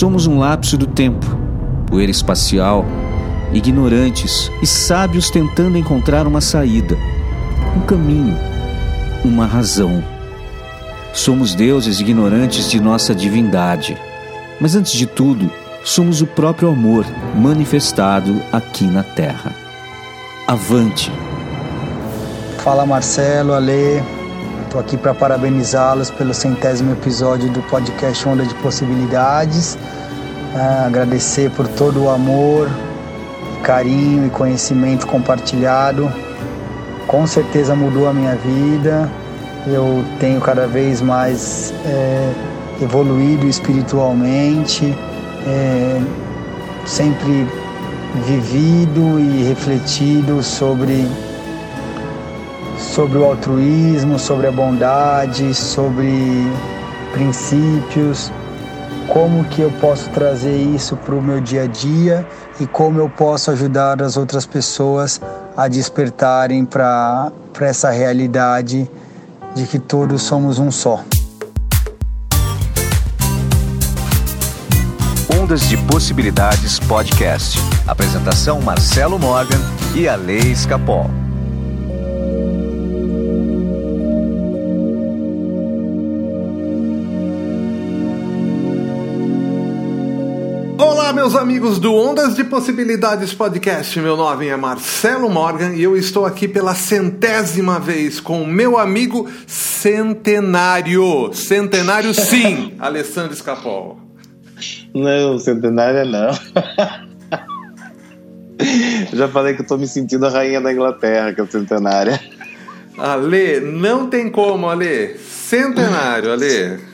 Somos um lapso do tempo, poeira espacial, ignorantes e sábios tentando encontrar uma saída, um caminho, uma razão. Somos deuses ignorantes de nossa divindade, mas antes de tudo, somos o próprio amor manifestado aqui na Terra. Avante! Fala Marcelo, Ale, estou aqui para parabenizá-los pelo centésimo episódio do podcast Onda de Possibilidades. Ah, agradecer por todo o amor, carinho e conhecimento compartilhado. Com certeza mudou a minha vida. Eu tenho cada vez mais é, evoluído espiritualmente, é, sempre vivido e refletido sobre sobre o altruísmo, sobre a bondade, sobre princípios, como que eu posso trazer isso para o meu dia a dia e como eu posso ajudar as outras pessoas a despertarem para essa realidade de que todos somos um só. Ondas de Possibilidades Podcast. Apresentação Marcelo Morgan e a Lei. Meus amigos do Ondas de Possibilidades Podcast. Meu nome é Marcelo Morgan e eu estou aqui pela centésima vez com o meu amigo centenário. Centenário, sim, Alessandro Escapol. Não, centenária não. Já falei que eu tô me sentindo a rainha da Inglaterra, que é centenária. Ale, não tem como, Ale. Centenário, Ale.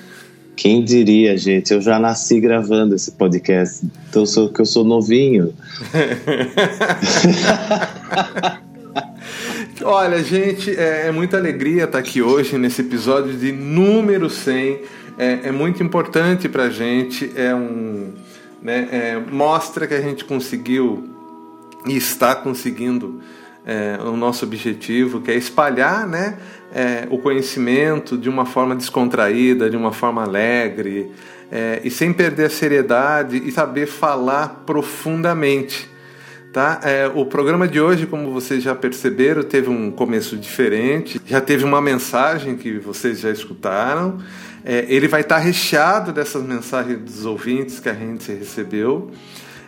Quem diria, gente? Eu já nasci gravando esse podcast. Então sou que eu sou novinho. Olha, gente, é, é, muita alegria estar aqui hoje nesse episódio de número 100. É, é muito importante para a gente. É um, né, é, mostra que a gente conseguiu e está conseguindo é, o nosso objetivo, que é espalhar né, é, o conhecimento de uma forma descontraída, de uma forma alegre, é, e sem perder a seriedade e saber falar profundamente. Tá? É, o programa de hoje, como vocês já perceberam, teve um começo diferente, já teve uma mensagem que vocês já escutaram. É, ele vai estar recheado dessas mensagens dos ouvintes que a gente recebeu.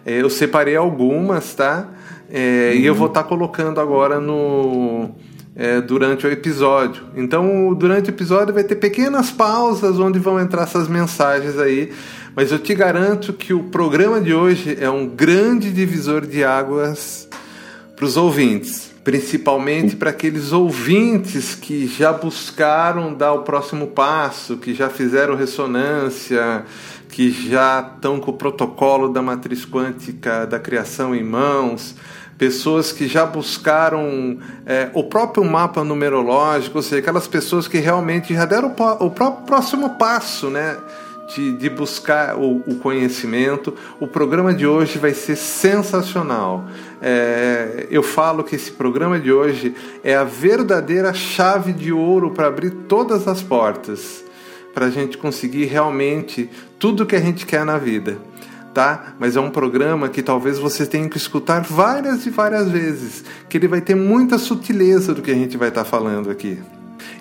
É, eu separei algumas, tá? Uhum. E eu vou estar tá colocando agora no é, durante o episódio. Então, durante o episódio vai ter pequenas pausas onde vão entrar essas mensagens aí. Mas eu te garanto que o programa de hoje é um grande divisor de águas para os ouvintes, principalmente para aqueles ouvintes que já buscaram dar o próximo passo, que já fizeram ressonância, que já estão com o protocolo da matriz quântica da criação em mãos pessoas que já buscaram é, o próprio mapa numerológico, ou seja, aquelas pessoas que realmente já deram o, o próximo passo, né? De, de buscar o, o, conhecimento. O programa de hoje vai ser sensacional. É, eu falo que esse programa de hoje é a verdadeira chave de ouro para abrir todas as portas, para a gente conseguir realmente tudo que a gente quer na vida tá? Mas é um programa que talvez você tenha que escutar várias e várias vezes, que ele vai ter muita sutileza do que a gente vai estar tá falando aqui.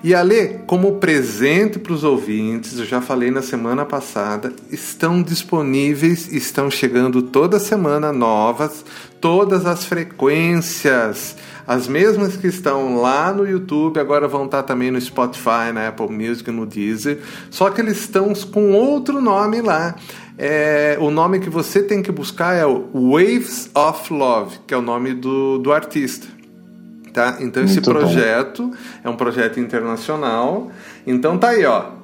E Ale, como presente para os ouvintes, eu já falei na semana passada, estão disponíveis, estão chegando toda semana novas, todas as frequências, as mesmas que estão lá no YouTube, agora vão estar também no Spotify, na Apple Music, no Deezer, só que eles estão com outro nome lá é, o nome que você tem que buscar é o Waves of Love, que é o nome do, do artista. Tá? Então esse Muito projeto bom. é um projeto internacional. Então tá aí, ó.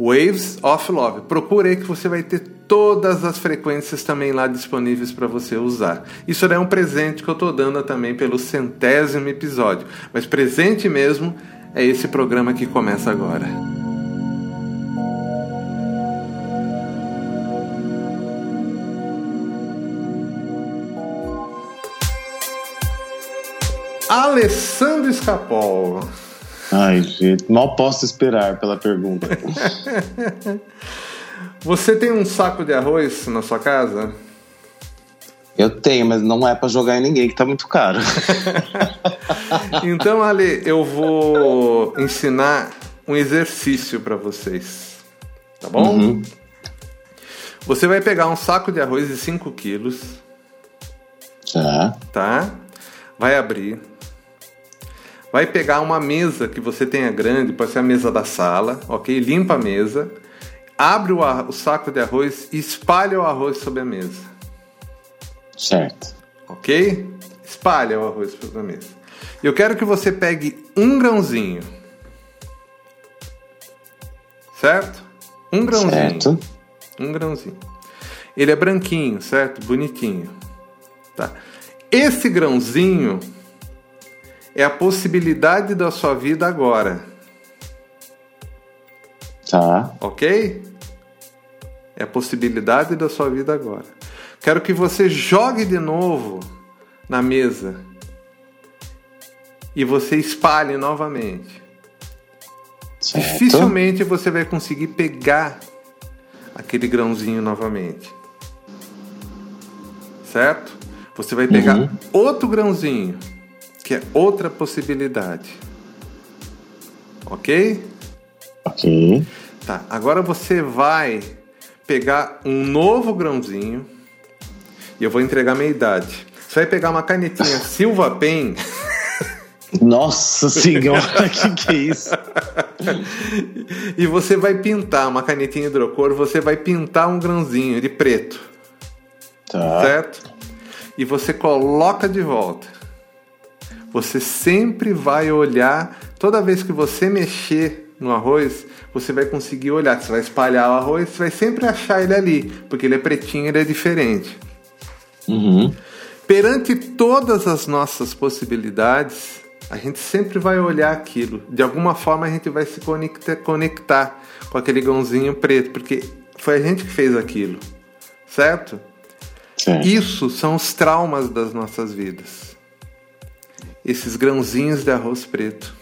Waves of Love. Procure aí que você vai ter todas as frequências também lá disponíveis para você usar. Isso é um presente que eu estou dando também pelo centésimo episódio. Mas presente mesmo é esse programa que começa agora. Alessandro Escapol. Ai, gente, mal posso esperar pela pergunta. Você tem um saco de arroz na sua casa? Eu tenho, mas não é para jogar em ninguém, que tá muito caro. então, Ale, eu vou ensinar um exercício para vocês. Tá bom? Uhum. Você vai pegar um saco de arroz de 5 quilos. Tá. Tá? Vai abrir. Vai pegar uma mesa que você tenha grande, pode ser a mesa da sala, ok? Limpa a mesa. Abre o, o saco de arroz e espalha o arroz sobre a mesa. Certo. Ok? Espalha o arroz sobre a mesa. Eu quero que você pegue um grãozinho. Certo? Um grãozinho. Certo. Um grãozinho. Ele é branquinho, certo? Bonitinho. Tá. Esse grãozinho é a possibilidade da sua vida agora. Tá. Ok? É a possibilidade da sua vida agora. Quero que você jogue de novo na mesa e você espalhe novamente. Certo. Dificilmente você vai conseguir pegar aquele grãozinho novamente. Certo? Você vai pegar uhum. outro grãozinho, que é outra possibilidade. Ok? Ok. Tá, agora você vai pegar um novo grãozinho e eu vou entregar minha idade. Você vai pegar uma canetinha Silva Pen. Nossa senhora, que que é isso? e você vai pintar uma canetinha hidrocor, você vai pintar um grãozinho de preto. Tá. Certo? E você coloca de volta. Você sempre vai olhar, toda vez que você mexer no arroz, você vai conseguir olhar. Você vai espalhar o arroz, você vai sempre achar ele ali, porque ele é pretinho, ele é diferente. Uhum. Perante todas as nossas possibilidades, a gente sempre vai olhar aquilo. De alguma forma a gente vai se conectar, conectar com aquele gãozinho preto, porque foi a gente que fez aquilo, certo? Sim. Isso são os traumas das nossas vidas. Esses grãozinhos de arroz preto.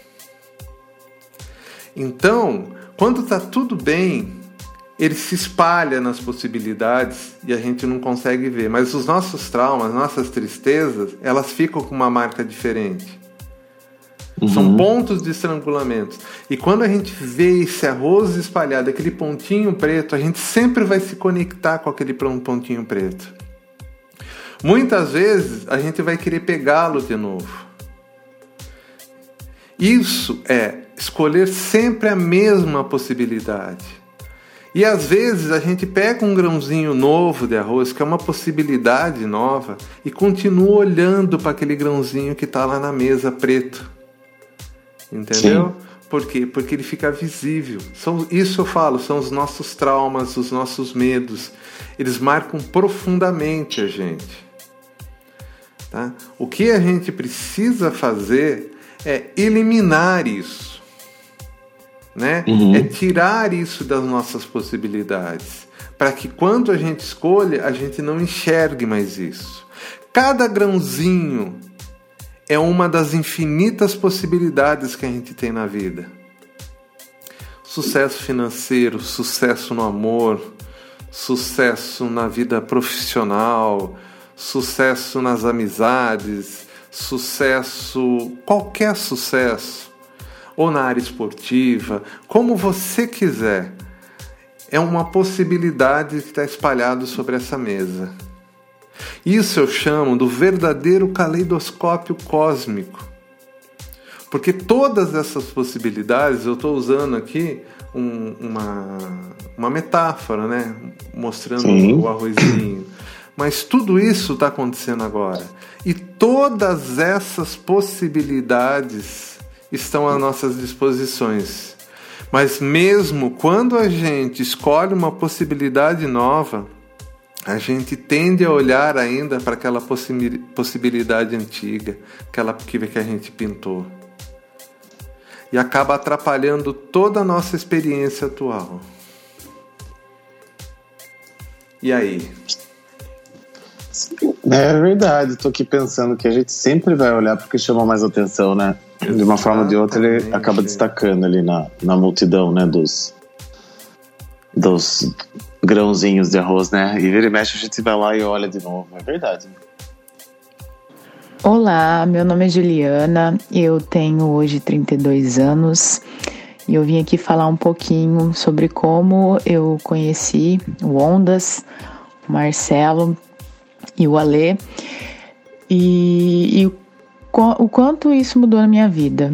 Então, quando está tudo bem, ele se espalha nas possibilidades e a gente não consegue ver. Mas os nossos traumas, nossas tristezas, elas ficam com uma marca diferente. Uhum. São pontos de estrangulamento. E quando a gente vê esse arroz espalhado, aquele pontinho preto, a gente sempre vai se conectar com aquele pontinho preto. Muitas vezes a gente vai querer pegá-lo de novo. Isso é escolher sempre a mesma possibilidade. E às vezes a gente pega um grãozinho novo de arroz, que é uma possibilidade nova, e continua olhando para aquele grãozinho que está lá na mesa preto. Entendeu? Sim. Por quê? Porque ele fica visível. São, isso eu falo, são os nossos traumas, os nossos medos. Eles marcam profundamente a gente. Tá? O que a gente precisa fazer é eliminar isso. Né? Uhum. É tirar isso das nossas possibilidades. Para que quando a gente escolha, a gente não enxergue mais isso. Cada grãozinho é uma das infinitas possibilidades que a gente tem na vida. Sucesso financeiro, sucesso no amor, sucesso na vida profissional, sucesso nas amizades, sucesso, qualquer sucesso, ou na área esportiva, como você quiser, é uma possibilidade que está espalhado sobre essa mesa. Isso eu chamo do verdadeiro caleidoscópio cósmico. Porque todas essas possibilidades, eu estou usando aqui um, uma, uma metáfora, né? Mostrando Sim. o arrozinho. Mas tudo isso está acontecendo agora. E todas essas possibilidades estão às nossas disposições. Mas mesmo quando a gente escolhe uma possibilidade nova, a gente tende a olhar ainda para aquela possibilidade antiga, aquela que a gente pintou. E acaba atrapalhando toda a nossa experiência atual. E aí? É verdade, estou aqui pensando que a gente sempre vai olhar porque chama mais atenção, né? De uma forma ou de outra, ele acaba destacando ali na, na multidão, né? Dos, dos grãozinhos de arroz, né? E vira e mexe a gente vai lá e olha de novo. É verdade. Olá, meu nome é Juliana, eu tenho hoje 32 anos e eu vim aqui falar um pouquinho sobre como eu conheci o Ondas, o Marcelo e o Alê e, e o, o quanto isso mudou na minha vida.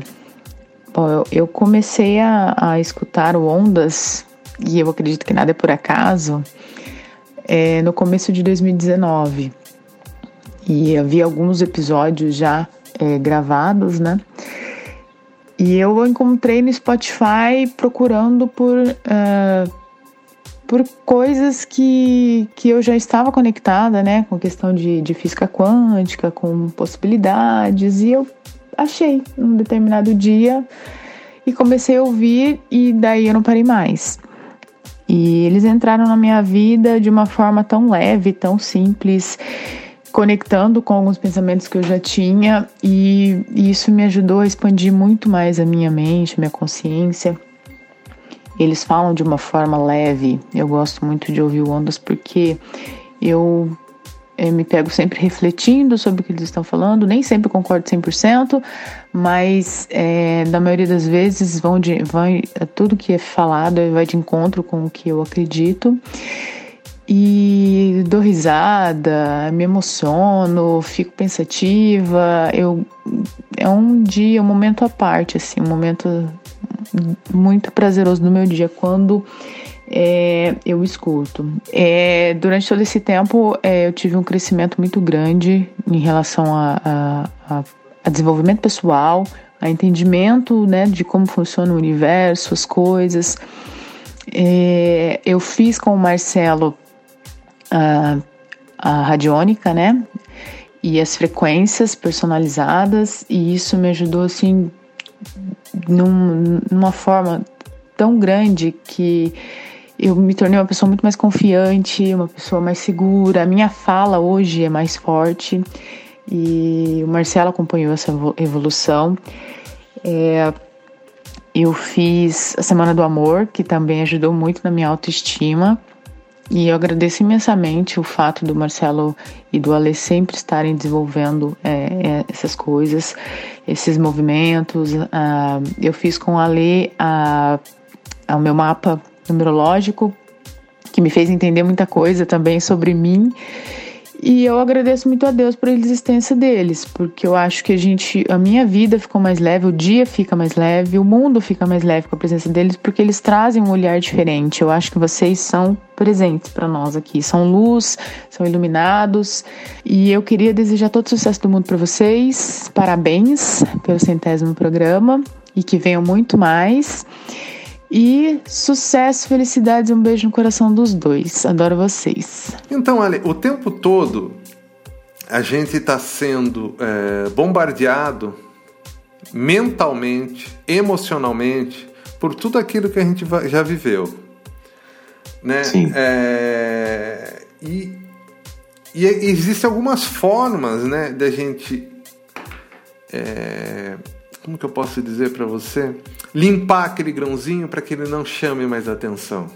Bom, eu comecei a, a escutar o Ondas e eu acredito que nada é por acaso é, no começo de 2019 e havia alguns episódios já é, gravados, né? E eu encontrei no Spotify procurando por, uh, por coisas que, que eu já estava conectada, né? Com questão de, de física quântica, com possibilidades, e eu achei um determinado dia e comecei a ouvir, e daí eu não parei mais. E eles entraram na minha vida de uma forma tão leve, tão simples conectando com alguns pensamentos que eu já tinha e, e isso me ajudou a expandir muito mais a minha mente, a minha consciência. Eles falam de uma forma leve. Eu gosto muito de ouvir Ondas porque eu, eu me pego sempre refletindo sobre o que eles estão falando. Nem sempre concordo 100%, mas é, na maioria das vezes vão de, vão, tudo que é falado vai de encontro com o que eu acredito e dou risada, me emociono, fico pensativa. Eu é um dia, um momento à parte, assim, um momento muito prazeroso do meu dia quando é, eu escuto. É, durante todo esse tempo, é, eu tive um crescimento muito grande em relação a, a, a, a desenvolvimento pessoal, a entendimento né, de como funciona o universo, as coisas. É, eu fiz com o Marcelo a, a radiônica, né? E as frequências personalizadas, e isso me ajudou assim num, numa forma tão grande que eu me tornei uma pessoa muito mais confiante, uma pessoa mais segura. A minha fala hoje é mais forte e o Marcelo acompanhou essa evolução. É, eu fiz a Semana do Amor, que também ajudou muito na minha autoestima. E eu agradeço imensamente o fato do Marcelo e do Ale sempre estarem desenvolvendo é, é, essas coisas, esses movimentos. Ah, eu fiz com o Ale a, a, o meu mapa numerológico, que me fez entender muita coisa também sobre mim e eu agradeço muito a Deus pela existência deles, porque eu acho que a gente, a minha vida ficou mais leve, o dia fica mais leve, o mundo fica mais leve com a presença deles, porque eles trazem um olhar diferente. Eu acho que vocês são presentes para nós aqui, são luz, são iluminados, e eu queria desejar todo o sucesso do mundo para vocês. Parabéns pelo centésimo programa e que venham muito mais. E sucesso, felicidades e um beijo no coração dos dois. Adoro vocês. Então, Ale, o tempo todo a gente está sendo é, bombardeado mentalmente, emocionalmente, por tudo aquilo que a gente já viveu. Né? Sim. É, e, e existem algumas formas né, da gente. É, como que eu posso dizer para você? Limpar aquele grãozinho para que ele não chame mais atenção.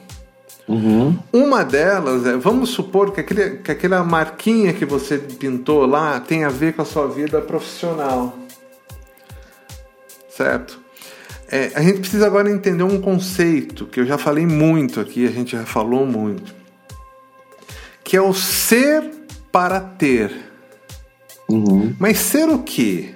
Uhum. Uma delas é, vamos supor que, aquele, que aquela marquinha que você pintou lá tem a ver com a sua vida profissional. Certo? É, a gente precisa agora entender um conceito que eu já falei muito aqui, a gente já falou muito, que é o ser para ter. Uhum. Mas ser o quê?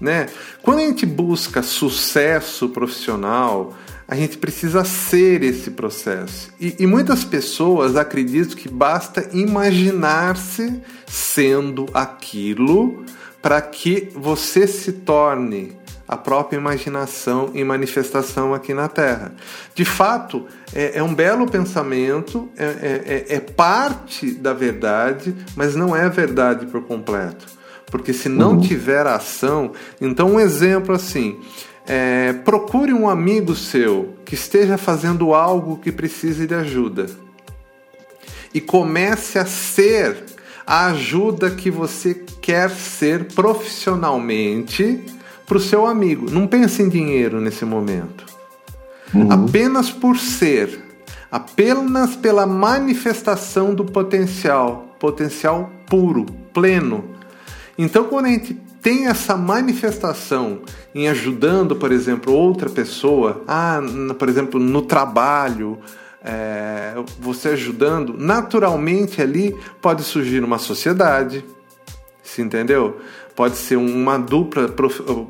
Né? Quando a gente busca sucesso profissional, a gente precisa ser esse processo. E, e muitas pessoas acreditam que basta imaginar-se sendo aquilo para que você se torne a própria imaginação em manifestação aqui na Terra. De fato, é, é um belo pensamento, é, é, é, é parte da verdade, mas não é a verdade por completo. Porque se não uhum. tiver ação, então um exemplo assim, é, procure um amigo seu que esteja fazendo algo que precise de ajuda e comece a ser a ajuda que você quer ser profissionalmente para o seu amigo. Não pense em dinheiro nesse momento. Uhum. Apenas por ser apenas pela manifestação do potencial, potencial puro, pleno. Então, quando a gente tem essa manifestação em ajudando, por exemplo, outra pessoa, ah, por exemplo, no trabalho, é, você ajudando, naturalmente ali pode surgir uma sociedade, se entendeu? Pode ser uma dupla,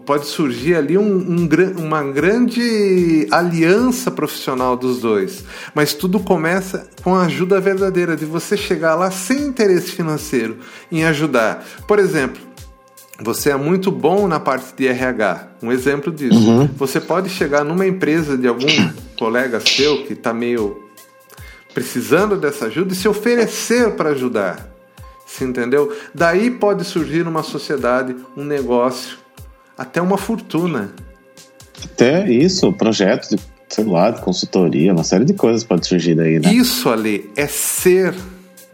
pode surgir ali um, um, uma grande aliança profissional dos dois. Mas tudo começa com a ajuda verdadeira, de você chegar lá sem interesse financeiro em ajudar. Por exemplo, você é muito bom na parte de RH. Um exemplo disso. Uhum. Você pode chegar numa empresa de algum colega seu que está meio precisando dessa ajuda e se oferecer para ajudar. Você entendeu? Daí pode surgir uma sociedade, um negócio, até uma fortuna. Até isso, projeto de, sei lá, de consultoria, uma série de coisas pode surgir daí, né? Isso ali é ser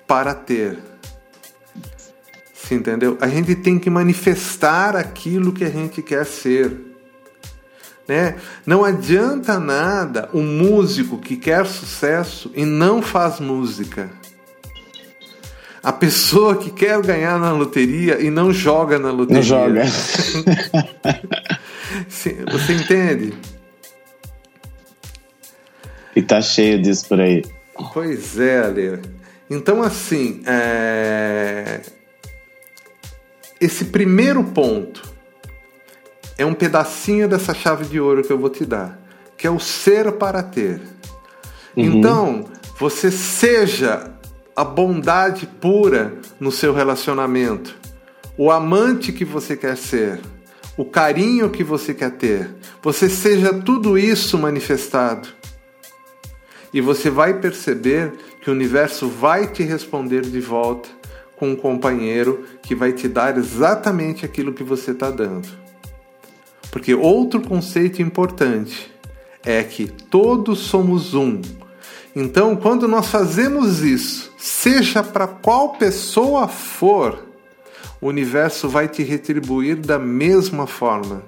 para ter. Você entendeu? A gente tem que manifestar aquilo que a gente quer ser. Né? Não adianta nada um músico que quer sucesso e não faz música. A pessoa que quer ganhar na loteria e não joga na loteria. Não joga. Você entende? E tá cheio disso por aí. Pois é, Ale. Então, assim, é... esse primeiro ponto é um pedacinho dessa chave de ouro que eu vou te dar, que é o ser para ter. Uhum. Então, você seja a bondade pura no seu relacionamento, o amante que você quer ser, o carinho que você quer ter. Você seja tudo isso manifestado. E você vai perceber que o universo vai te responder de volta com um companheiro que vai te dar exatamente aquilo que você está dando. Porque outro conceito importante é que todos somos um. Então, quando nós fazemos isso, seja para qual pessoa for, o universo vai te retribuir da mesma forma.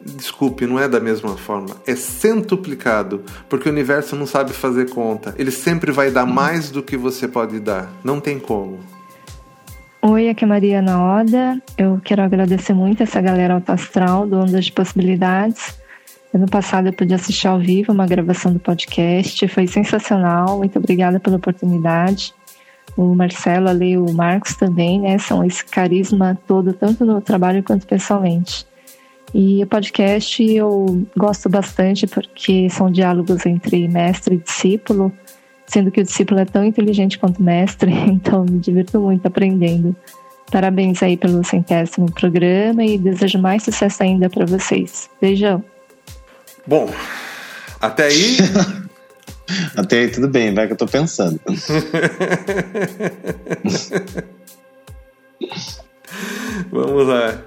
Desculpe, não é da mesma forma, é centuplicado, porque o universo não sabe fazer conta. Ele sempre vai dar mais do que você pode dar, não tem como. Oi, aqui é Mariana Oda. Eu quero agradecer muito essa galera autoastral do Ondas de Possibilidades Ano passado eu pude assistir ao vivo uma gravação do podcast, foi sensacional, muito obrigada pela oportunidade. O Marcelo, ali, o Marcos também, né, são esse carisma todo, tanto no trabalho quanto pessoalmente. E o podcast eu gosto bastante porque são diálogos entre mestre e discípulo, sendo que o discípulo é tão inteligente quanto o mestre, então me divirto muito aprendendo. Parabéns aí pelo centésimo programa e desejo mais sucesso ainda para vocês. Beijão! Bom, até aí. até aí tudo bem, vai que eu tô pensando. Vamos lá.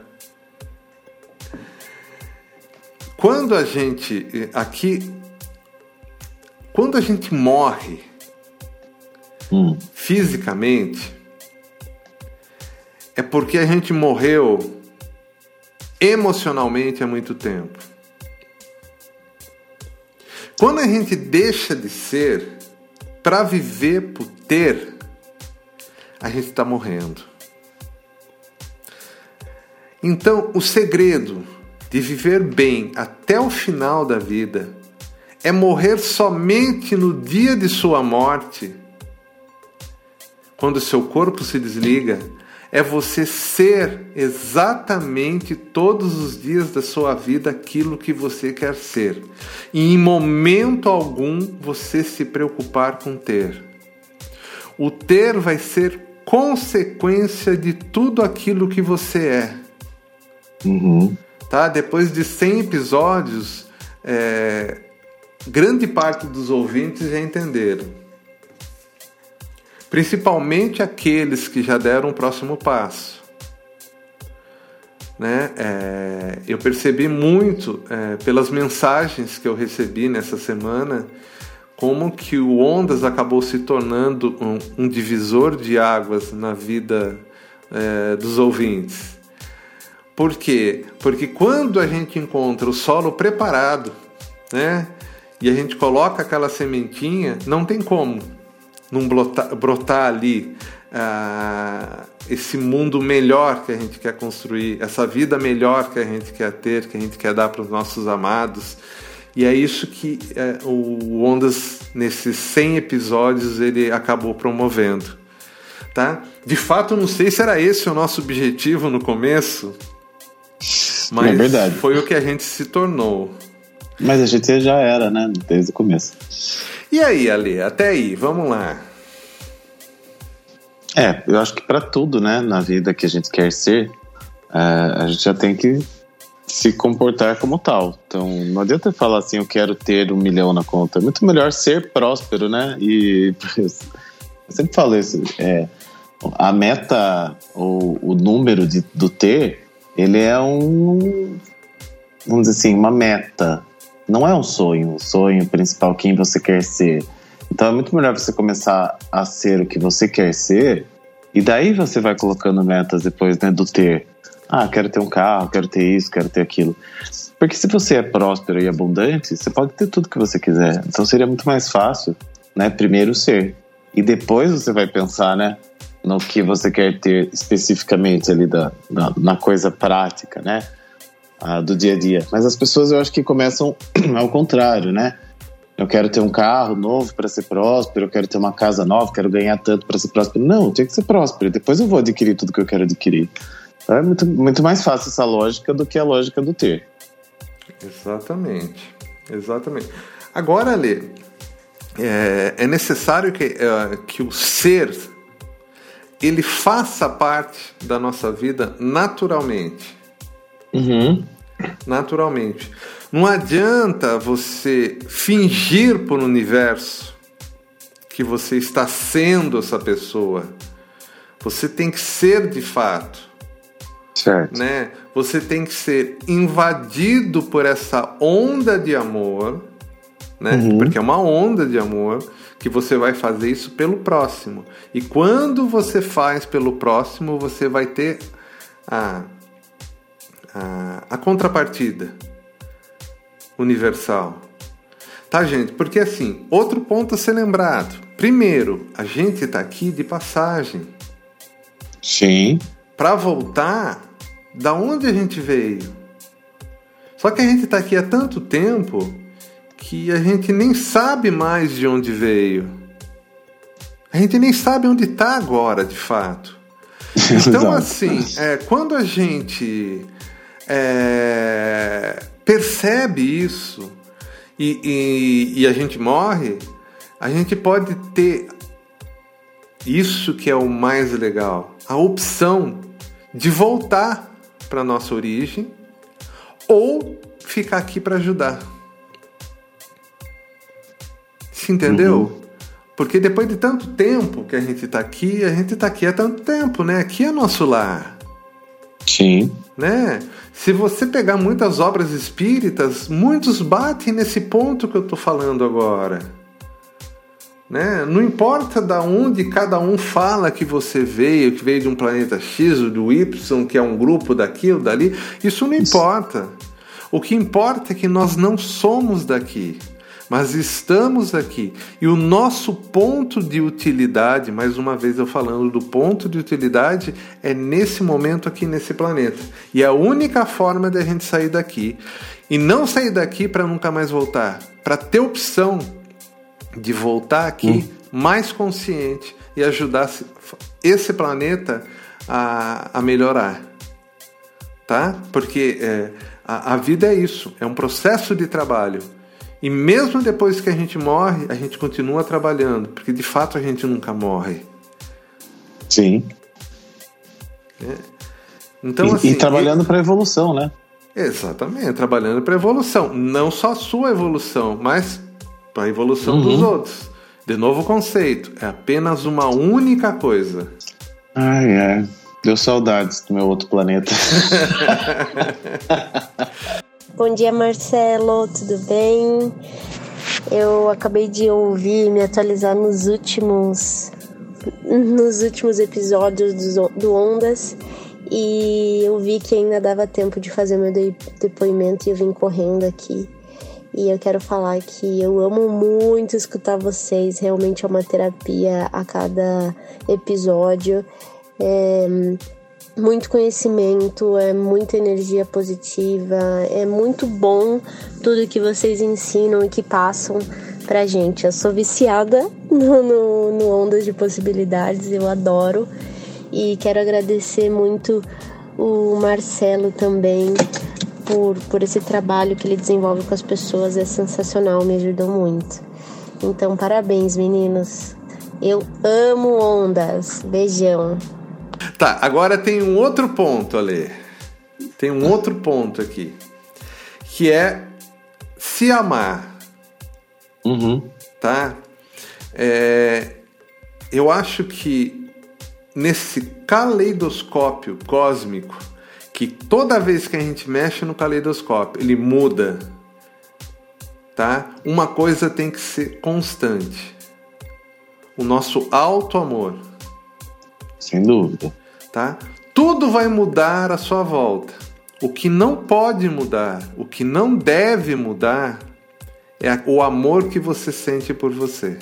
Quando a gente aqui quando a gente morre hum. fisicamente é porque a gente morreu emocionalmente há muito tempo. Quando a gente deixa de ser para viver por ter, a gente está morrendo. Então, o segredo de viver bem até o final da vida é morrer somente no dia de sua morte, quando seu corpo se desliga é você ser exatamente todos os dias da sua vida aquilo que você quer ser. E em momento algum você se preocupar com ter. O ter vai ser consequência de tudo aquilo que você é. Uhum. Tá? Depois de 100 episódios, é, grande parte dos ouvintes já entenderam principalmente aqueles que já deram o próximo passo. Né? É, eu percebi muito é, pelas mensagens que eu recebi nessa semana como que o Ondas acabou se tornando um, um divisor de águas na vida é, dos ouvintes. Por quê? Porque quando a gente encontra o solo preparado, né? e a gente coloca aquela sementinha, não tem como não brotar, brotar ali ah, esse mundo melhor que a gente quer construir, essa vida melhor que a gente quer ter, que a gente quer dar para os nossos amados. E é isso que é, o Ondas, nesses 100 episódios, ele acabou promovendo. Tá? De fato, não sei se era esse o nosso objetivo no começo, mas é foi o que a gente se tornou. Mas a gente já era, né? Desde o começo. E aí, Ale, até aí, vamos lá. É, eu acho que para tudo, né, na vida que a gente quer ser, é, a gente já tem que se comportar como tal. Então, não adianta falar assim, eu quero ter um milhão na conta. É muito melhor ser próspero, né? E eu sempre falo isso, é, a meta ou o número de, do ter, ele é um, vamos dizer assim, uma meta. Não é um sonho, o sonho principal, quem você quer ser. Então é muito melhor você começar a ser o que você quer ser e daí você vai colocando metas depois né, do ter. Ah, quero ter um carro, quero ter isso, quero ter aquilo. Porque se você é próspero e abundante, você pode ter tudo que você quiser. Então seria muito mais fácil, né? Primeiro ser. E depois você vai pensar, né? No que você quer ter especificamente ali da, da na coisa prática, né? Ah, do dia a dia. Mas as pessoas eu acho que começam ao contrário, né? eu quero ter um carro novo para ser próspero, eu quero ter uma casa nova, quero ganhar tanto para ser próspero. Não, tem que ser próspero. Depois eu vou adquirir tudo que eu quero adquirir. Então é muito, muito mais fácil essa lógica do que a lógica do ter. Exatamente. Exatamente. Agora, Lê, é, é necessário que, é, que o ser ele faça parte da nossa vida naturalmente. Uhum. Naturalmente. Não adianta você fingir para o universo que você está sendo essa pessoa. Você tem que ser de fato. Certo. Né? Você tem que ser invadido por essa onda de amor, né? Uhum. Porque é uma onda de amor que você vai fazer isso pelo próximo. E quando você faz pelo próximo, você vai ter a, a, a contrapartida universal. Tá, gente? Porque assim, outro ponto a ser lembrado. Primeiro, a gente está aqui de passagem. Sim. Para voltar da onde a gente veio. Só que a gente está aqui há tanto tempo que a gente nem sabe mais de onde veio. A gente nem sabe onde está agora, de fato. Então, assim, é, quando a gente é, percebe isso e, e, e a gente morre, a gente pode ter isso que é o mais legal, a opção de voltar para nossa origem ou ficar aqui para ajudar. Se entendeu? Uhum. Porque depois de tanto tempo que a gente está aqui, a gente está aqui há tanto tempo, né? Aqui é nosso lar. Sim. Né? Se você pegar muitas obras espíritas, muitos batem nesse ponto que eu estou falando agora. Né? Não importa da onde cada um fala que você veio, que veio de um planeta X ou do Y, que é um grupo daquilo, dali, isso não importa. O que importa é que nós não somos daqui mas estamos aqui. E o nosso ponto de utilidade, mais uma vez eu falando do ponto de utilidade, é nesse momento aqui nesse planeta. E a única forma de a gente sair daqui, e não sair daqui para nunca mais voltar, para ter opção de voltar aqui hum. mais consciente e ajudar esse planeta a, a melhorar. Tá? Porque é, a, a vida é isso, é um processo de trabalho. E mesmo depois que a gente morre, a gente continua trabalhando, porque de fato a gente nunca morre. Sim. É. Então, e, assim, e trabalhando para evolução, né? Exatamente, trabalhando para evolução. Não só a sua evolução, mas para a evolução uhum. dos outros. De novo conceito, é apenas uma única coisa. Ai, é. Deu saudades do meu outro planeta. Bom dia, Marcelo, tudo bem? Eu acabei de ouvir me atualizar nos últimos nos últimos episódios do, do Ondas e eu vi que ainda dava tempo de fazer meu de, depoimento e eu vim correndo aqui. E eu quero falar que eu amo muito escutar vocês, realmente é uma terapia a cada episódio. É muito conhecimento, é muita energia positiva, é muito bom tudo que vocês ensinam e que passam pra gente. Eu sou viciada no, no, no Ondas de Possibilidades, eu adoro. E quero agradecer muito o Marcelo também por, por esse trabalho que ele desenvolve com as pessoas, é sensacional, me ajudou muito. Então, parabéns, meninos. Eu amo ondas. Beijão. Tá, agora tem um outro ponto, Ale. Tem um outro ponto aqui. Que é se amar. Uhum. Tá? É, eu acho que nesse caleidoscópio cósmico, que toda vez que a gente mexe no caleidoscópio, ele muda. Tá? Uma coisa tem que ser constante. O nosso alto amor. Sem dúvida. Tá? Tudo vai mudar à sua volta. O que não pode mudar, o que não deve mudar, é o amor que você sente por você.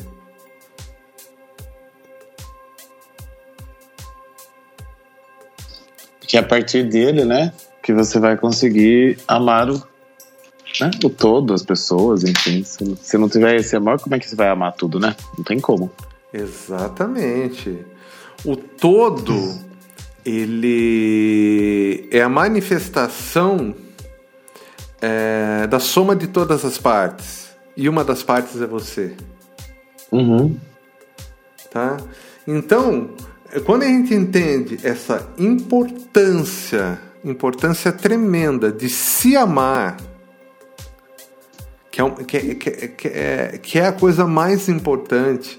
Que é a partir dele, né, que você vai conseguir amar o, né, o todo, as pessoas, enfim. Se, se não tiver esse amor, como é que você vai amar tudo, né? Não tem como. Exatamente. O todo, ele é a manifestação é, da soma de todas as partes. E uma das partes é você. Uhum. Tá? Então, quando a gente entende essa importância, importância tremenda de se amar, que é, que, que, que, é, que é a coisa mais importante,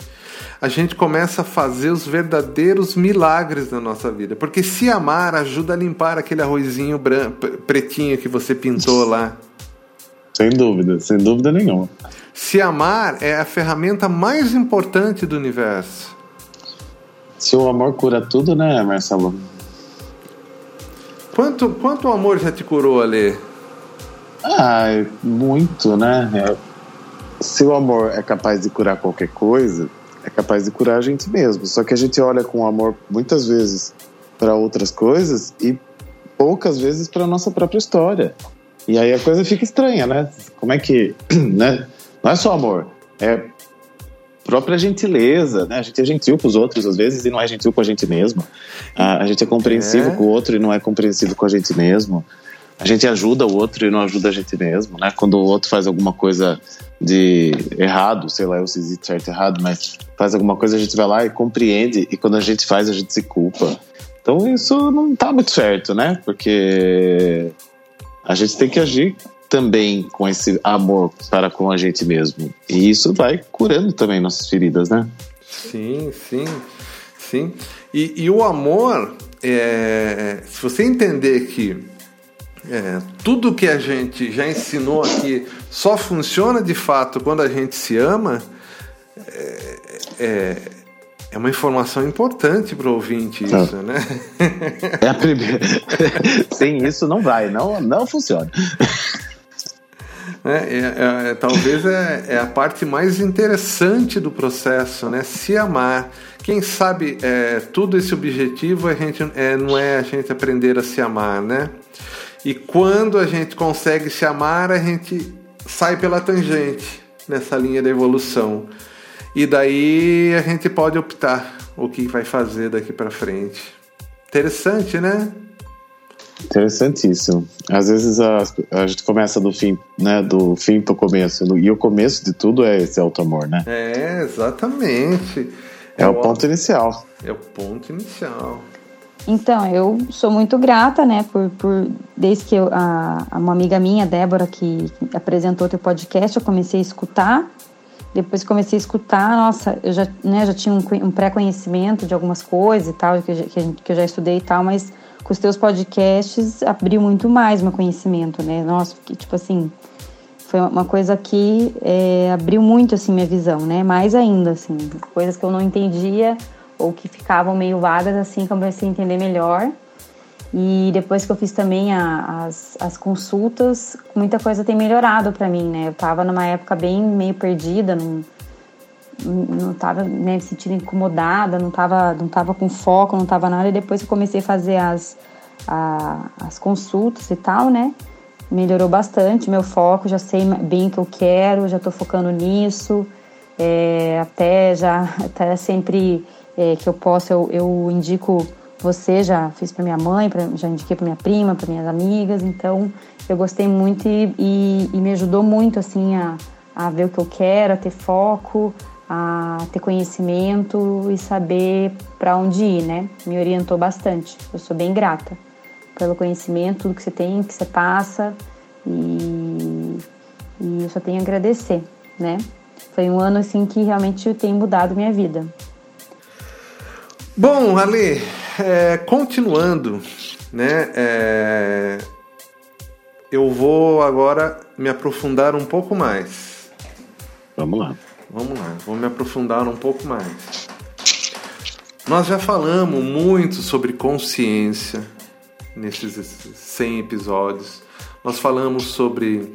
a gente começa a fazer os verdadeiros milagres na nossa vida. Porque se amar ajuda a limpar aquele arrozinho branco, pretinho que você pintou lá. Sem dúvida, sem dúvida nenhuma. Se amar é a ferramenta mais importante do universo. Se o amor cura tudo, né, Marcelo? Quanto, quanto o amor já te curou, Ale? Ah, muito, né? É, se o amor é capaz de curar qualquer coisa, é capaz de curar a gente mesmo. Só que a gente olha com amor muitas vezes para outras coisas e poucas vezes para nossa própria história. E aí a coisa fica estranha, né? Como é que, né? Não é só amor, é própria gentileza, né? A gente é gentil com os outros às vezes e não é gentil com a gente mesmo. A, a gente é compreensivo é. com o outro e não é compreensivo com a gente mesmo. A gente ajuda o outro e não ajuda a gente mesmo, né? Quando o outro faz alguma coisa de errado, sei lá, eu se certo errado, mas faz alguma coisa, a gente vai lá e compreende, e quando a gente faz, a gente se culpa. Então isso não tá muito certo, né? Porque a gente tem que agir também com esse amor para com a gente mesmo. E isso vai curando também nossas feridas, né? Sim, sim, sim. E, e o amor, é, se você entender que é, tudo que a gente já ensinou aqui só funciona de fato quando a gente se ama, é, é, é uma informação importante para o ouvinte isso, né? É a primeira. Sem isso não vai, não, não funciona. É, é, é, talvez é, é, a parte mais interessante do processo, né? Se amar. Quem sabe é, tudo esse objetivo a gente, é, não é a gente aprender a se amar, né? E quando a gente consegue se amar, a gente sai pela tangente nessa linha da evolução. E daí a gente pode optar o que vai fazer daqui para frente. Interessante, né? Interessantíssimo. Às vezes a, a gente começa do fim, né? Do fim para o começo. E o começo de tudo é esse auto-amor, né? É, exatamente. É, é o ponto inicial. É o ponto inicial. Então, eu sou muito grata, né, por, por desde que eu, a, uma amiga minha, Débora, que apresentou teu podcast, eu comecei a escutar. Depois comecei a escutar, nossa, eu já, né, já tinha um, um pré-conhecimento de algumas coisas e tal, que, que, que eu já estudei e tal, mas com os teus podcasts abriu muito mais meu conhecimento, né? Nossa, porque, tipo assim, foi uma coisa que é, abriu muito, assim, minha visão, né? Mais ainda, assim, coisas que eu não entendia ou que ficavam meio vagas, assim, comecei a entender melhor. E depois que eu fiz também a, as, as consultas, muita coisa tem melhorado para mim, né? Eu tava numa época bem meio perdida, não, não tava né, me sentindo incomodada, não tava, não tava com foco, não tava nada. E depois que eu comecei a fazer as, a, as consultas e tal, né? Melhorou bastante meu foco, já sei bem o que eu quero, já tô focando nisso. É, até já, até sempre é, que eu posso, eu, eu indico você, já fiz para minha mãe, pra, já indiquei para minha prima, para minhas amigas, então eu gostei muito e, e, e, me ajudou muito assim a, a ver o que eu quero, a ter foco, a ter conhecimento e saber para onde ir, né? Me orientou bastante. Eu sou bem grata pelo conhecimento, tudo que você tem, que você passa e, e eu só tenho a agradecer, né? Foi um ano assim que realmente tem mudado minha vida. Bom, Ale, é, continuando, né? É, eu vou agora me aprofundar um pouco mais. Vamos lá. Vamos lá, vou me aprofundar um pouco mais. Nós já falamos muito sobre consciência nesses 100 episódios. Nós falamos sobre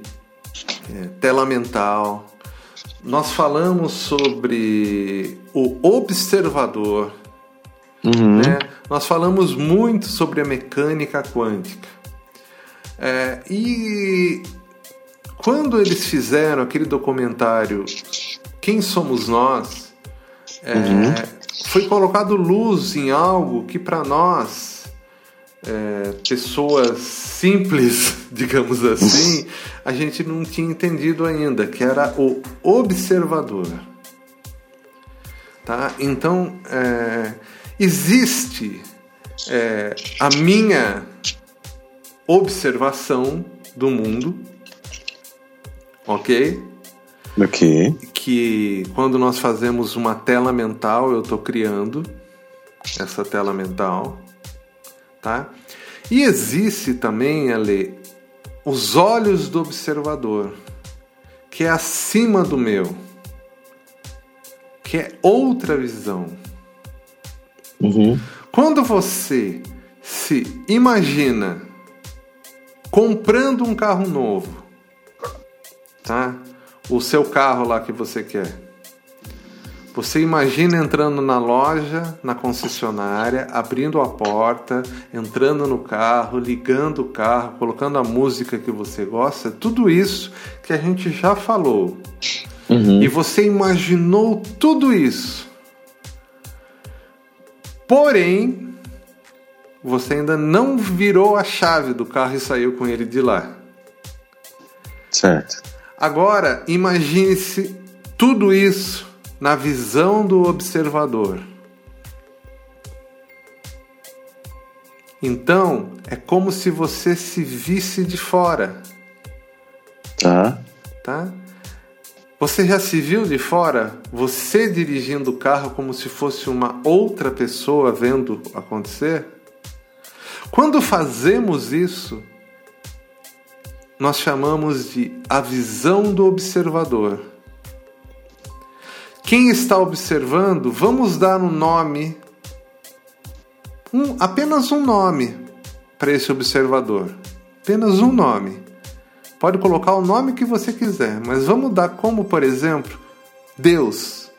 é, tela mental. Nós falamos sobre o observador Uhum. Né? Nós falamos muito sobre a mecânica quântica. É, e quando eles fizeram aquele documentário Quem Somos Nós, é, uhum. foi colocado luz em algo que para nós, é, pessoas simples, digamos assim, a gente não tinha entendido ainda, que era o observador. Tá? Então, é, existe é, a minha observação do mundo, ok? Ok. Que quando nós fazemos uma tela mental, eu estou criando essa tela mental, tá? E existe também, Ale, os olhos do observador, que é acima do meu, que é outra visão. Uhum. Quando você se imagina comprando um carro novo, tá? O seu carro lá que você quer. Você imagina entrando na loja, na concessionária, abrindo a porta, entrando no carro, ligando o carro, colocando a música que você gosta, tudo isso que a gente já falou. Uhum. E você imaginou tudo isso Porém, você ainda não virou a chave do carro e saiu com ele de lá. Certo. Agora, imagine-se tudo isso na visão do observador. Então, é como se você se visse de fora. Tá. Tá? Você já se viu de fora, você dirigindo o carro como se fosse uma outra pessoa vendo acontecer? Quando fazemos isso, nós chamamos de a visão do observador. Quem está observando, vamos dar um nome, um, apenas um nome para esse observador. Apenas um nome. Pode colocar o nome que você quiser, mas vamos dar como, por exemplo, Deus.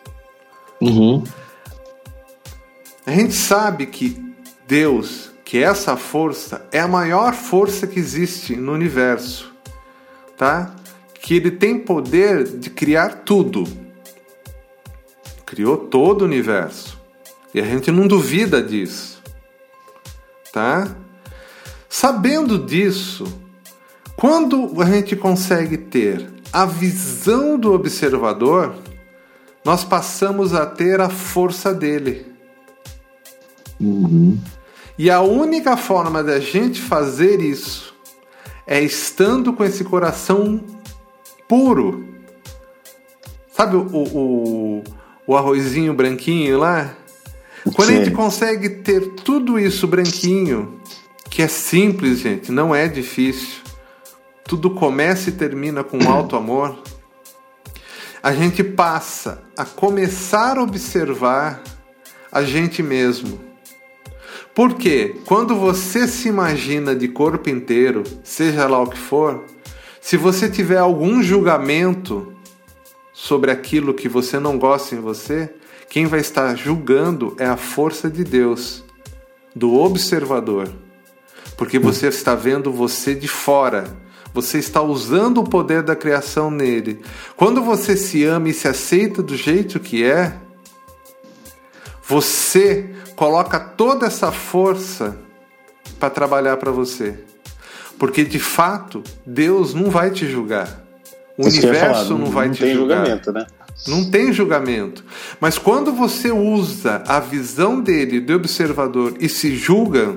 Uhum. A gente sabe que Deus, que essa força é a maior força que existe no universo, tá? Que ele tem poder de criar tudo. Criou todo o universo. E a gente não duvida disso. Tá? Sabendo disso, quando a gente consegue ter a visão do observador, nós passamos a ter a força dele. Uhum. E a única forma da gente fazer isso é estando com esse coração puro. Sabe o, o, o arrozinho branquinho lá? Quando Sim. a gente consegue ter tudo isso branquinho, que é simples, gente, não é difícil tudo começa e termina com alto amor, a gente passa a começar a observar a gente mesmo. Porque quando você se imagina de corpo inteiro, seja lá o que for, se você tiver algum julgamento sobre aquilo que você não gosta em você, quem vai estar julgando é a força de Deus, do observador. Porque você está vendo você de fora, você está usando o poder da criação nele. Quando você se ama e se aceita do jeito que é, você coloca toda essa força para trabalhar para você. Porque de fato, Deus não vai te julgar. O Isso universo falar, não, vai não te tem julgar. julgamento, né? Não tem julgamento. Mas quando você usa a visão dele, do observador, e se julga,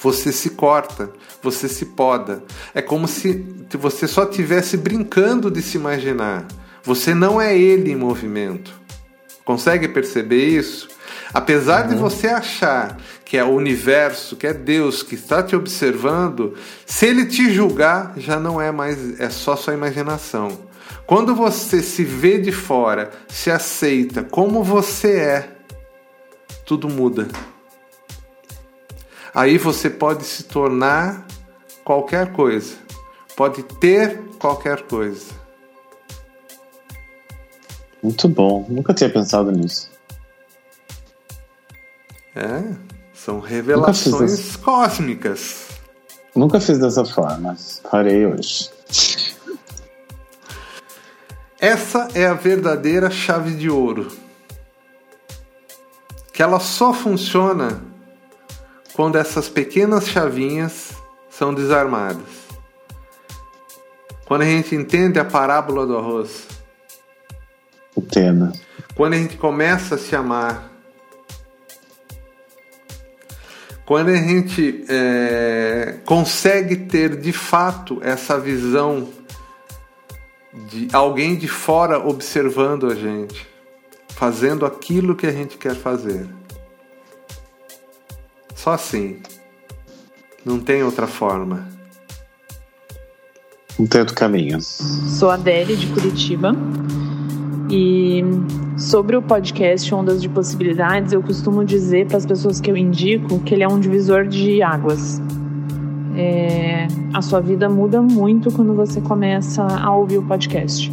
você se corta, você se poda. É como se você só estivesse brincando de se imaginar. Você não é ele em movimento. Consegue perceber isso? Apesar de você achar que é o universo, que é Deus que está te observando, se ele te julgar, já não é mais, é só sua imaginação. Quando você se vê de fora, se aceita como você é, tudo muda. Aí você pode se tornar qualquer coisa, pode ter qualquer coisa. Muito bom. Nunca tinha pensado nisso. É, são Nunca revelações fiz cósmicas. Nunca fiz dessa forma. Farei hoje. Essa é a verdadeira chave de ouro. Que ela só funciona quando essas pequenas chavinhas são desarmadas. Quando a gente entende a parábola do arroz, Entenda. quando a gente começa a se amar, quando a gente é, consegue ter de fato essa visão de alguém de fora observando a gente, fazendo aquilo que a gente quer fazer. Só assim. Não tem outra forma. Não tem outro caminho. Sou a Adélia de Curitiba e sobre o podcast Ondas de Possibilidades, eu costumo dizer para as pessoas que eu indico que ele é um divisor de águas. É, a sua vida muda muito quando você começa a ouvir o podcast.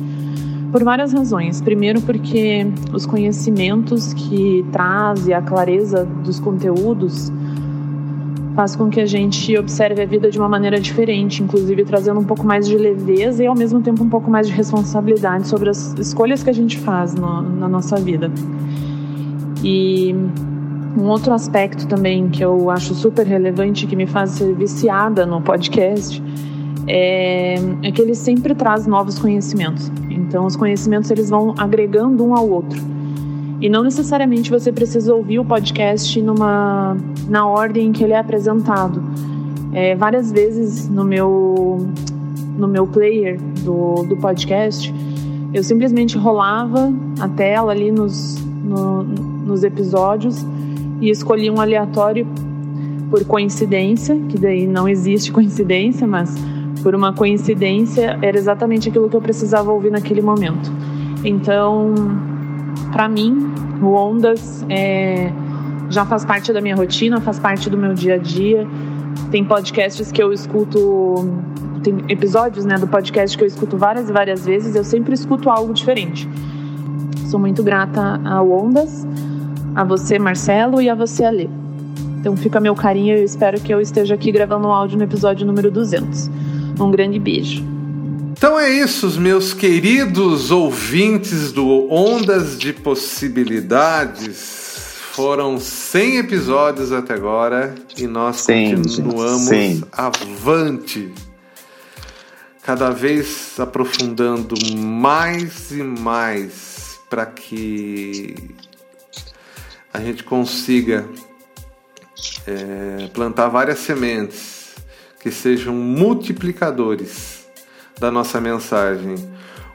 Por várias razões. Primeiro, porque os conhecimentos que traz e a clareza dos conteúdos faz com que a gente observe a vida de uma maneira diferente, inclusive trazendo um pouco mais de leveza e ao mesmo tempo um pouco mais de responsabilidade sobre as escolhas que a gente faz no, na nossa vida. E um outro aspecto também que eu acho super relevante, que me faz ser viciada no podcast, é, é que ele sempre traz novos conhecimentos. Então, os conhecimentos eles vão agregando um ao outro. E não necessariamente você precisa ouvir o podcast numa, na ordem em que ele é apresentado. É, várias vezes no meu, no meu player do, do podcast, eu simplesmente rolava a tela ali nos, no, nos episódios e escolhi um aleatório por coincidência, que daí não existe coincidência, mas por uma coincidência era exatamente aquilo que eu precisava ouvir naquele momento. Então, para mim, o Ondas é, já faz parte da minha rotina, faz parte do meu dia a dia. Tem podcasts que eu escuto, tem episódios né, do podcast que eu escuto várias e várias vezes, eu sempre escuto algo diferente. Sou muito grata ao Ondas, a você, Marcelo, e a você, Alê. Então fica meu carinho e eu espero que eu esteja aqui gravando um áudio no episódio número 200. Um grande beijo. Então é isso, meus queridos ouvintes do Ondas de Possibilidades. Foram 100 episódios até agora e nós Sim, continuamos sim. avante. Cada vez aprofundando mais e mais para que a gente consiga é, plantar várias sementes que sejam multiplicadores da nossa mensagem.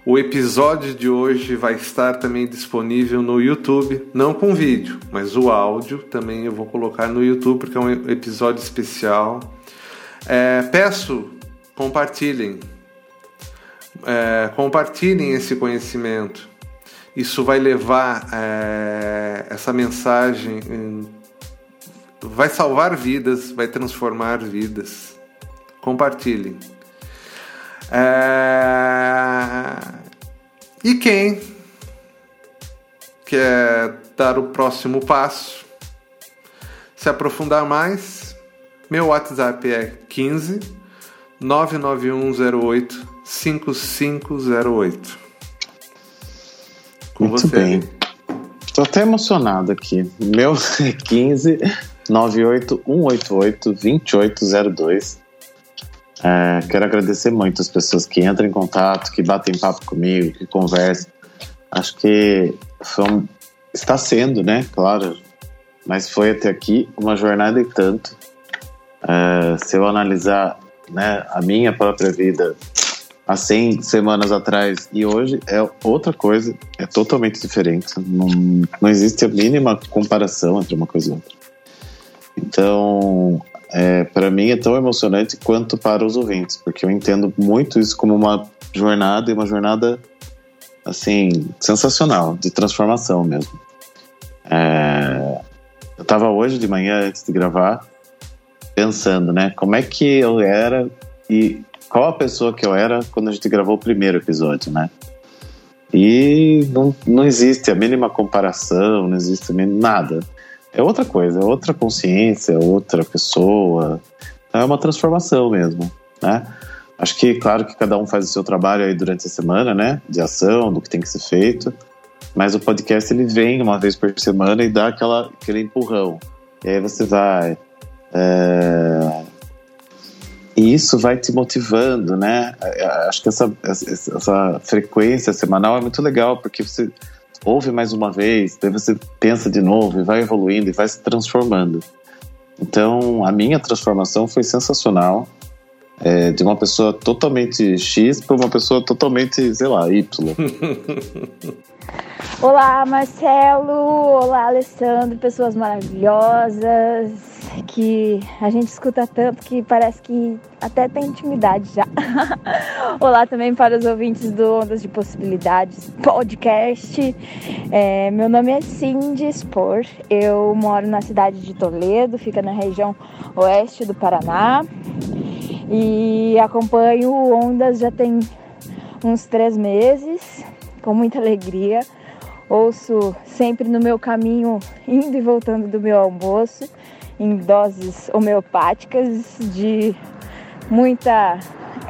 O episódio de hoje vai estar também disponível no YouTube, não com vídeo, mas o áudio também eu vou colocar no YouTube porque é um episódio especial. É, peço, compartilhem, é, compartilhem esse conhecimento. Isso vai levar é, essa mensagem em, vai salvar vidas, vai transformar vidas. Compartilhem. É... E quem quer dar o próximo passo, se aprofundar mais, meu WhatsApp é 15 99108 5508. Com Muito você. bem. Estou até emocionado aqui. Meu é 15 98 188 2802. É, quero agradecer muito as pessoas que entram em contato, que batem papo comigo, que conversam. Acho que um, está sendo, né? Claro, mas foi até aqui uma jornada e tanto. É, se eu analisar né, a minha própria vida há 100 semanas atrás e hoje é outra coisa, é totalmente diferente. Não, não existe a mínima comparação entre uma coisa e outra. Então, é, para mim é tão emocionante quanto para os ouvintes, porque eu entendo muito isso como uma jornada e uma jornada assim sensacional de transformação mesmo. É, eu estava hoje de manhã antes de gravar pensando, né, como é que eu era e qual a pessoa que eu era quando a gente gravou o primeiro episódio, né? E não, não existe a mínima comparação, não existe nada é outra coisa, é outra consciência, é outra pessoa. É uma transformação mesmo, né? Acho que, claro, que cada um faz o seu trabalho aí durante a semana, né? De ação, do que tem que ser feito. Mas o podcast, ele vem uma vez por semana e dá aquela, aquele empurrão. E aí você vai... É... E isso vai te motivando, né? É, acho que essa, essa frequência semanal é muito legal, porque você ouve mais uma vez, daí você pensa de novo e vai evoluindo e vai se transformando. Então, a minha transformação foi sensacional. É, de uma pessoa totalmente X para uma pessoa totalmente, sei lá, Y. Olá, Marcelo. Olá, Alessandro. Pessoas maravilhosas que a gente escuta tanto que parece que até tem intimidade já. Olá também para os ouvintes do Ondas de Possibilidades podcast. É, meu nome é Cindy Spor. Eu moro na cidade de Toledo, fica na região oeste do Paraná. E acompanho Ondas já tem uns três meses, com muita alegria ouço sempre no meu caminho, indo e voltando do meu almoço, em doses homeopáticas de muita,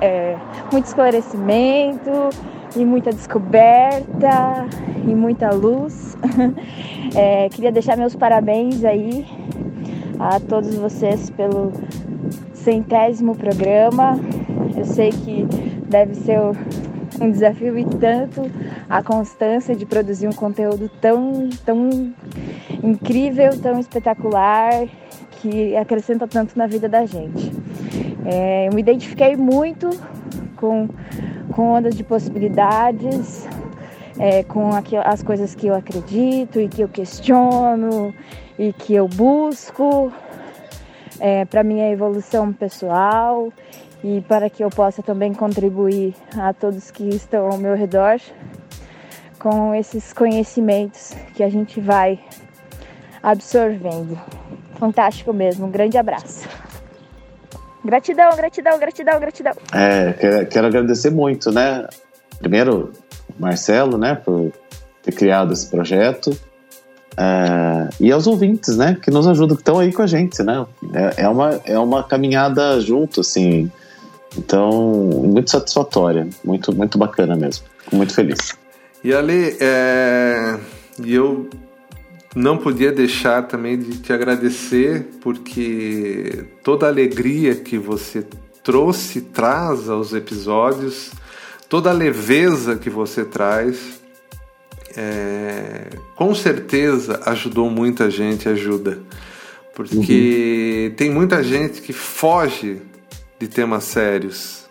é, muito esclarecimento e muita descoberta e muita luz. É, queria deixar meus parabéns aí a todos vocês pelo centésimo programa. Eu sei que deve ser um desafio e tanto a constância de produzir um conteúdo tão, tão incrível, tão espetacular, que acrescenta tanto na vida da gente. É, eu me identifiquei muito com, com ondas de possibilidades, é, com as coisas que eu acredito e que eu questiono e que eu busco é, para minha evolução pessoal e para que eu possa também contribuir a todos que estão ao meu redor com esses conhecimentos que a gente vai absorvendo. Fantástico mesmo, um grande abraço. Gratidão, gratidão, gratidão, gratidão. É, quero, quero agradecer muito, né? Primeiro, Marcelo, né, por ter criado esse projeto. É, e aos ouvintes, né, que nos ajudam, que estão aí com a gente, né? É, é, uma, é uma caminhada junto, assim, então, muito satisfatória, muito, muito bacana mesmo. Fico muito feliz. E Ali, é... eu não podia deixar também de te agradecer, porque toda a alegria que você trouxe, traz aos episódios, toda a leveza que você traz, é... com certeza ajudou muita gente, ajuda. Porque uhum. tem muita gente que foge de temas sérios,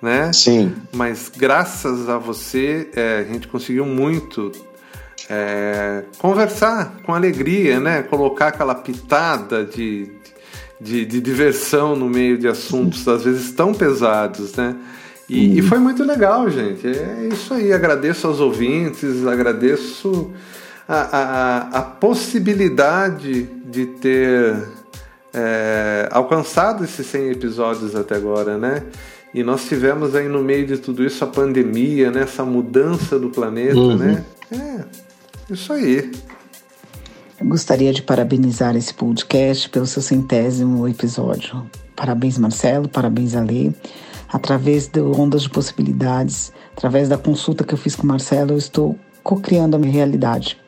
né? Sim. Mas graças a você, é, a gente conseguiu muito é, conversar com alegria, né? Colocar aquela pitada de, de, de, diversão no meio de assuntos às vezes tão pesados, né? E, uhum. e, foi muito legal, gente. É isso aí. Agradeço aos ouvintes, agradeço a, a, a possibilidade de ter é, alcançado esses 100 episódios até agora, né? E nós tivemos aí no meio de tudo isso a pandemia, né? essa mudança do planeta, uhum. né? É, isso aí. Eu gostaria de parabenizar esse podcast pelo seu centésimo episódio. Parabéns, Marcelo, parabéns, Alê. Através do Ondas de Possibilidades, através da consulta que eu fiz com o Marcelo, eu estou co-criando a minha realidade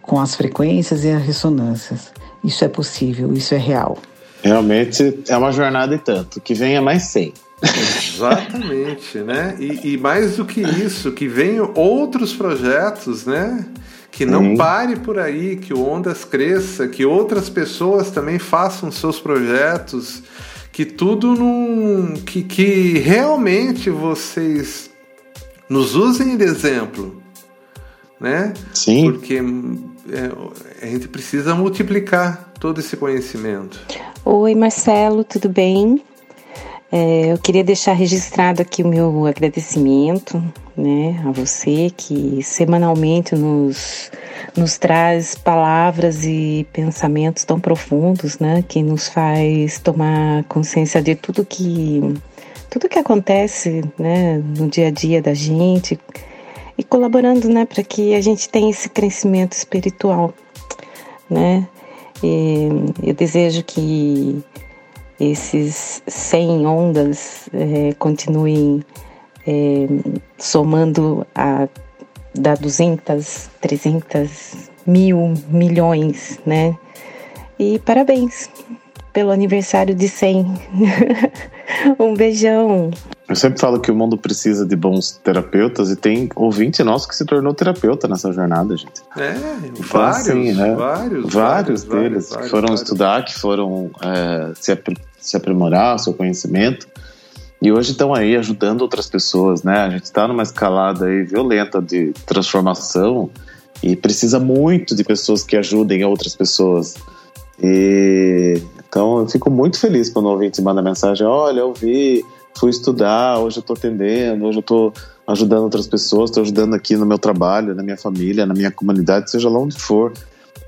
com as frequências e as ressonâncias. Isso é possível, isso é real. Realmente é uma jornada e tanto. Que venha mais 100. Exatamente, né? E, e, mais do que isso, que venham outros projetos, né? Que não Sim. pare por aí, que o Ondas cresça, que outras pessoas também façam seus projetos, que tudo num. que, que realmente vocês nos usem de exemplo, né? Sim. Porque é, a gente precisa multiplicar todo esse conhecimento. Oi, Marcelo, tudo bem? É, eu queria deixar registrado aqui o meu agradecimento né, a você que semanalmente nos, nos traz palavras e pensamentos tão profundos, né, que nos faz tomar consciência de tudo que tudo que acontece né, no dia a dia da gente e colaborando né, para que a gente tenha esse crescimento espiritual. Né? E eu desejo que esses 100 ondas é, continuem é, somando a da 200, 300, mil, milhões, né? E parabéns pelo aniversário de 100. um beijão. Eu sempre falo que o mundo precisa de bons terapeutas e tem ouvinte nosso que se tornou terapeuta nessa jornada, gente. É, então, vários, assim, né? vários, vários, vários, deles vários, que foram estudar, que foram é, se, ap se aprimorar, seu conhecimento. E hoje estão aí ajudando outras pessoas, né? A gente está numa escalada aí violenta de transformação e precisa muito de pessoas que ajudem outras pessoas. E então eu fico muito feliz quando o ouvinte manda mensagem: olha, eu vi, fui estudar, hoje eu estou atendendo, hoje eu estou ajudando outras pessoas, estou ajudando aqui no meu trabalho, na minha família, na minha comunidade, seja lá onde for.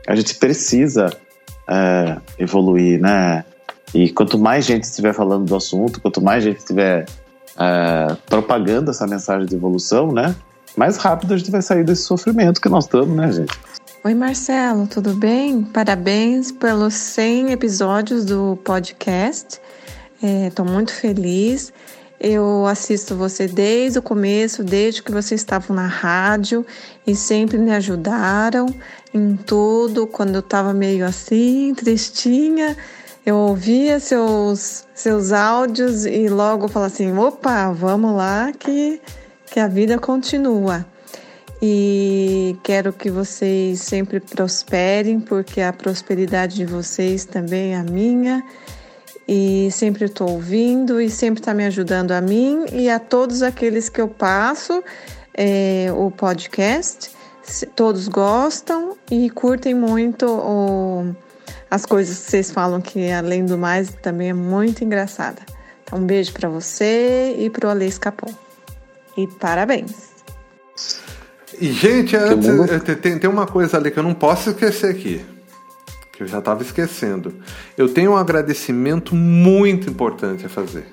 A gente precisa é, evoluir, né? E quanto mais gente estiver falando do assunto, quanto mais gente estiver é, propagando essa mensagem de evolução, né? Mais rápido a gente vai sair desse sofrimento que nós estamos, né, gente? Oi, Marcelo, tudo bem? Parabéns pelos 100 episódios do podcast. Estou é, muito feliz. Eu assisto você desde o começo, desde que vocês estavam na rádio e sempre me ajudaram em tudo. Quando eu estava meio assim, tristinha, eu ouvia seus, seus áudios e logo falava assim: opa, vamos lá que, que a vida continua. E quero que vocês sempre prosperem, porque a prosperidade de vocês também é a minha. E sempre estou ouvindo e sempre está me ajudando a mim e a todos aqueles que eu passo é, o podcast. Todos gostam e curtem muito o as coisas que vocês falam que, além do mais, também é muito engraçada. Então, um beijo para você e pro Ale Escapou. E parabéns! E, gente, antes, tem, tem uma coisa ali que eu não posso esquecer aqui, que eu já estava esquecendo. Eu tenho um agradecimento muito importante a fazer.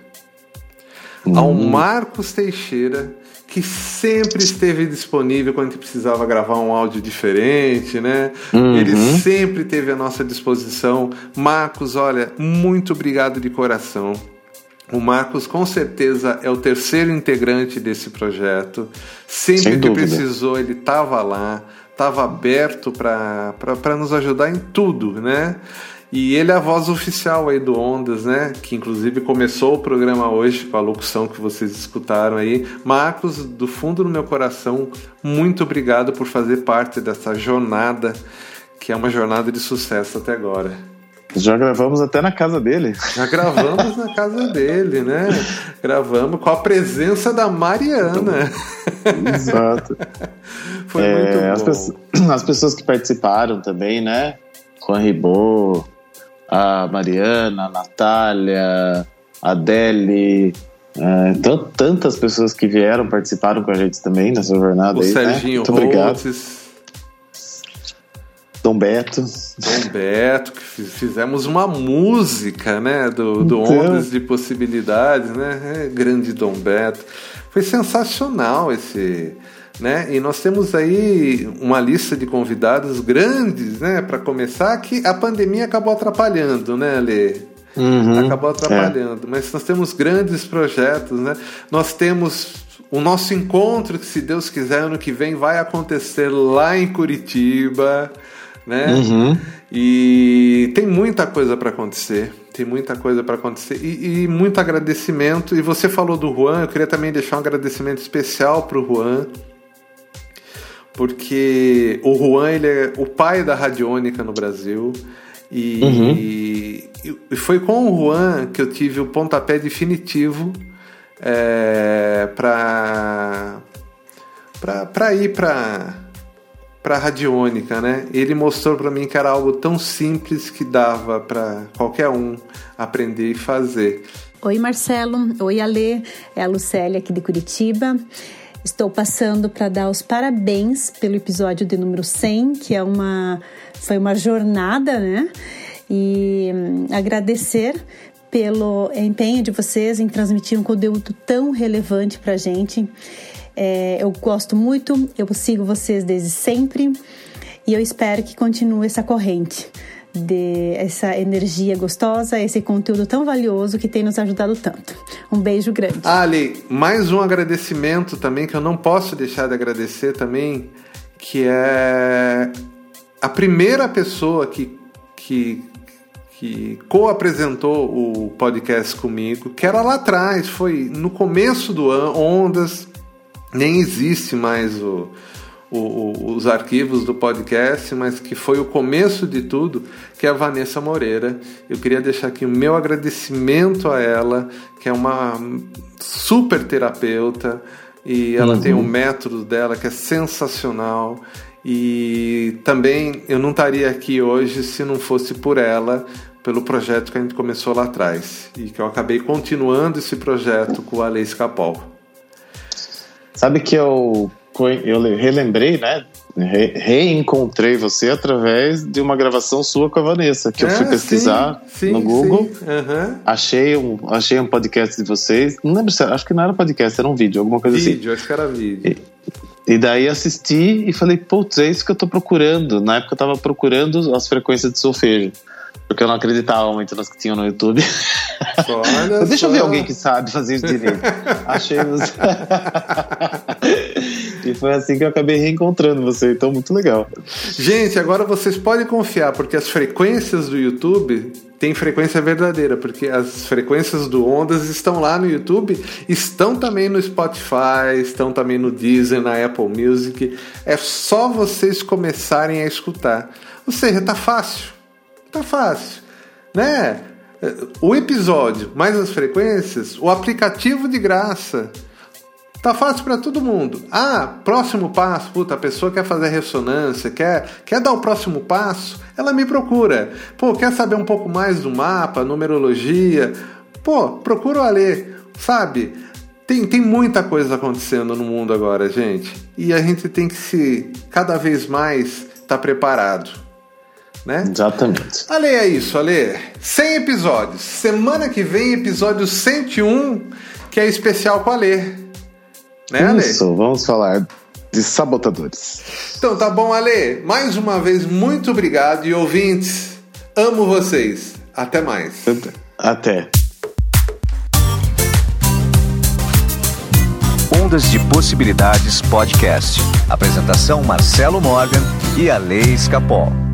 Hum. Ao Marcos Teixeira, que sempre esteve disponível quando a gente precisava gravar um áudio diferente, né? Uhum. Ele sempre teve à nossa disposição. Marcos, olha, muito obrigado de coração. O Marcos, com certeza, é o terceiro integrante desse projeto. Sempre que precisou, ele estava lá, estava aberto para nos ajudar em tudo, né? E ele é a voz oficial aí do Ondas, né? Que inclusive começou o programa hoje com a locução que vocês escutaram aí. Marcos, do fundo do meu coração, muito obrigado por fazer parte dessa jornada, que é uma jornada de sucesso até agora. Já gravamos até na casa dele. Já gravamos na casa dele, né? Gravamos com a presença da Mariana. Exato. Foi é, muito bom. As, pessoas, as pessoas que participaram também, né? Juan Ribot, a Mariana, a Natália, a Adele, é, tantas pessoas que vieram, participaram com a gente também nessa jornada. O aí, né? Serginho né? Muito obrigado. Dom Beto. Dom Beto, que fizemos uma música, né? Do, do então... Ondas de Possibilidades, né? É, grande Dom Beto. Foi sensacional esse. Né? E nós temos aí uma lista de convidados grandes, né? Para começar, que a pandemia acabou atrapalhando, né, Lê? Uhum, acabou atrapalhando. É. Mas nós temos grandes projetos, né? Nós temos o nosso encontro, que se Deus quiser, ano que vem vai acontecer lá em Curitiba né? Uhum. E tem muita coisa para acontecer. Tem muita coisa para acontecer e, e, muito agradecimento. E você falou do Juan, eu queria também deixar um agradecimento especial para o Juan, porque o Juan ele é o pai da radiônica no Brasil. E, uhum. e, e foi com o Juan que eu tive o pontapé definitivo é, para ir para para radiônica, né? Ele mostrou para mim que era algo tão simples que dava para qualquer um aprender e fazer. Oi, Marcelo. Oi, Alê. É a Lucélia aqui de Curitiba. Estou passando para dar os parabéns pelo episódio de número 100, que é uma foi uma jornada, né? E hum, agradecer pelo empenho de vocês em transmitir um conteúdo tão relevante para a gente. É, eu gosto muito, eu sigo vocês desde sempre e eu espero que continue essa corrente de essa energia gostosa, esse conteúdo tão valioso que tem nos ajudado tanto. Um beijo grande. Ali, mais um agradecimento também que eu não posso deixar de agradecer também, que é a primeira pessoa que, que, que co-apresentou o podcast comigo, que era lá atrás, foi no começo do ano, Ondas, nem existe mais o, o, os arquivos do podcast, mas que foi o começo de tudo, que é a Vanessa Moreira. Eu queria deixar aqui o meu agradecimento a ela, que é uma super terapeuta e ela uhum. tem um método dela que é sensacional. E também eu não estaria aqui hoje se não fosse por ela, pelo projeto que a gente começou lá atrás e que eu acabei continuando esse projeto com a Lei Capol. Sabe que eu, eu relembrei, né? Re, reencontrei você através de uma gravação sua com a Vanessa, que é, eu fui pesquisar sim, sim, no Google. Uhum. Achei, um, achei um podcast de vocês. Não lembro se acho que não era podcast, era um vídeo, alguma coisa vídeo, assim. Vídeo, acho que era vídeo. E, e daí assisti e falei, putz, é isso que eu tô procurando. Na época eu tava procurando as frequências de solfejo. Porque eu não acreditava muito nas que tinham no YouTube. Olha Deixa só. eu ver alguém que sabe fazer isso direito. Achei você. e foi assim que eu acabei reencontrando você, então muito legal. Gente, agora vocês podem confiar, porque as frequências do YouTube têm frequência verdadeira, porque as frequências do Ondas estão lá no YouTube, estão também no Spotify, estão também no Deezer, na Apple Music. É só vocês começarem a escutar. Ou seja, tá fácil Tá fácil, né? O episódio, mais as frequências, o aplicativo de graça. Tá fácil para todo mundo. Ah, próximo passo, puta, a pessoa quer fazer ressonância, quer, quer dar o próximo passo, ela me procura. Pô, quer saber um pouco mais do mapa, numerologia? Pô, procura o Alê, sabe? Tem, tem muita coisa acontecendo no mundo agora, gente. E a gente tem que se cada vez mais estar tá preparado né? Exatamente. Ale, é isso, Ale. 100 episódios. Semana que vem, episódio 101, que é especial com a Ale. Né, Ale? Isso, vamos falar de sabotadores. Então tá bom, Ale. Mais uma vez, muito obrigado. E ouvintes, amo vocês. Até mais. Até. Ondas de Possibilidades Podcast. Apresentação Marcelo Morgan e a Lei Escapol.